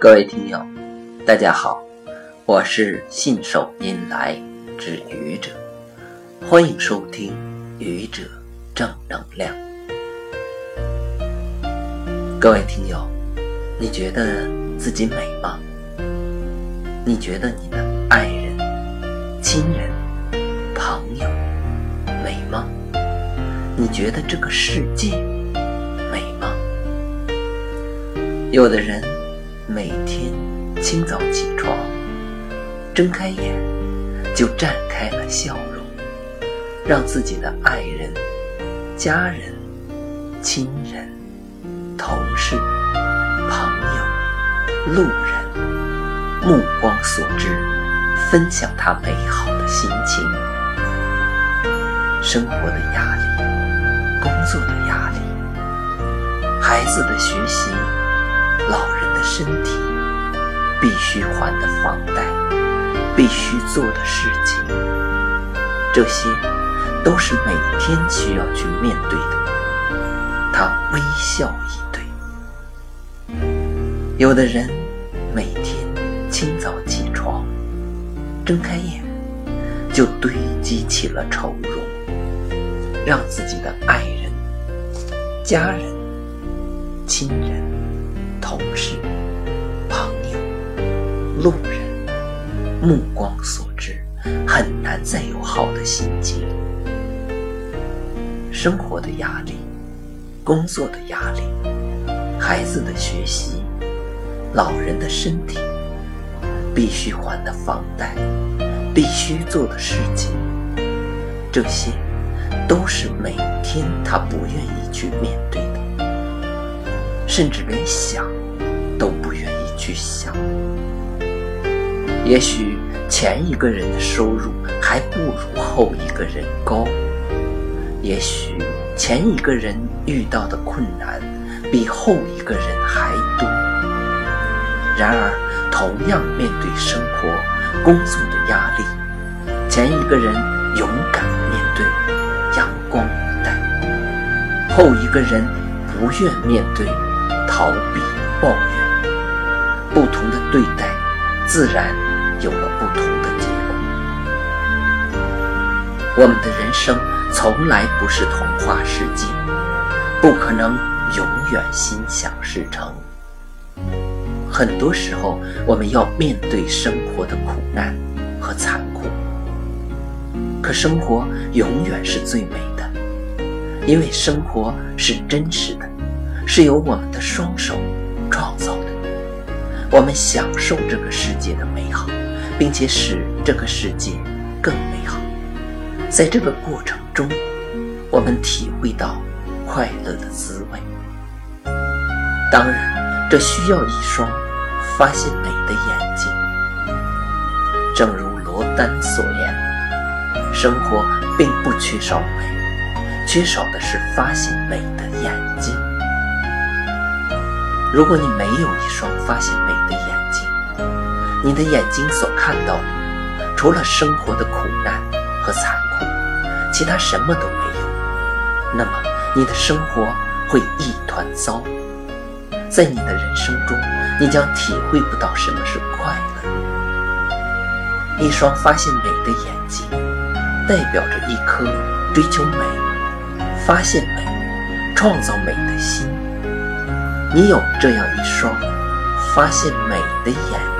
各位听友，大家好，我是信手拈来之愚者，欢迎收听愚者正能量。各位听友，你觉得自己美吗？你觉得你的爱人、亲人、朋友美吗？你觉得这个世界美吗？有的人。每天清早起床，睁开眼就绽开了笑容，让自己的爱人、家人、亲人、同事、朋友、路人目光所至，分享他美好的心情。生活的压力，工作的压力，孩子的学习，老人。身体必须还的房贷，必须做的事情，这些都是每天需要去面对的。他微笑以对。有的人每天清早起床，睁开眼就堆积起了愁容，让自己的爱人、家人、亲人、同事。朋友路人目光所至，很难再有好的心情。生活的压力，工作的压力，孩子的学习，老人的身体，必须还的房贷，必须做的事情，这些都是每天他不愿意去面对的，甚至连想去想。也许前一个人的收入还不如后一个人高，也许前一个人遇到的困难比后一个人还多。然而，同样面对生活、工作的压力，前一个人勇敢面对，阳光以待；后一个人不愿面对，逃避抱怨。不同的对待，自然。有了不同的结果。我们的人生从来不是童话世界，不可能永远心想事成。很多时候，我们要面对生活的苦难和残酷。可生活永远是最美的，因为生活是真实的，是由我们的双手。我们享受这个世界的美好。并且使这个世界更美好。在这个过程中，我们体会到快乐的滋味。当然，这需要一双发现美的眼睛。正如罗丹所言：“生活并不缺少美，缺少的是发现美的眼睛。”如果你没有一双发现美，你的眼睛所看到的，除了生活的苦难和残酷，其他什么都没有。那么，你的生活会一团糟。在你的人生中，你将体会不到什么是快乐。一双发现美的眼睛，代表着一颗追求美、发现美、创造美的心。你有这样一双发现美的眼。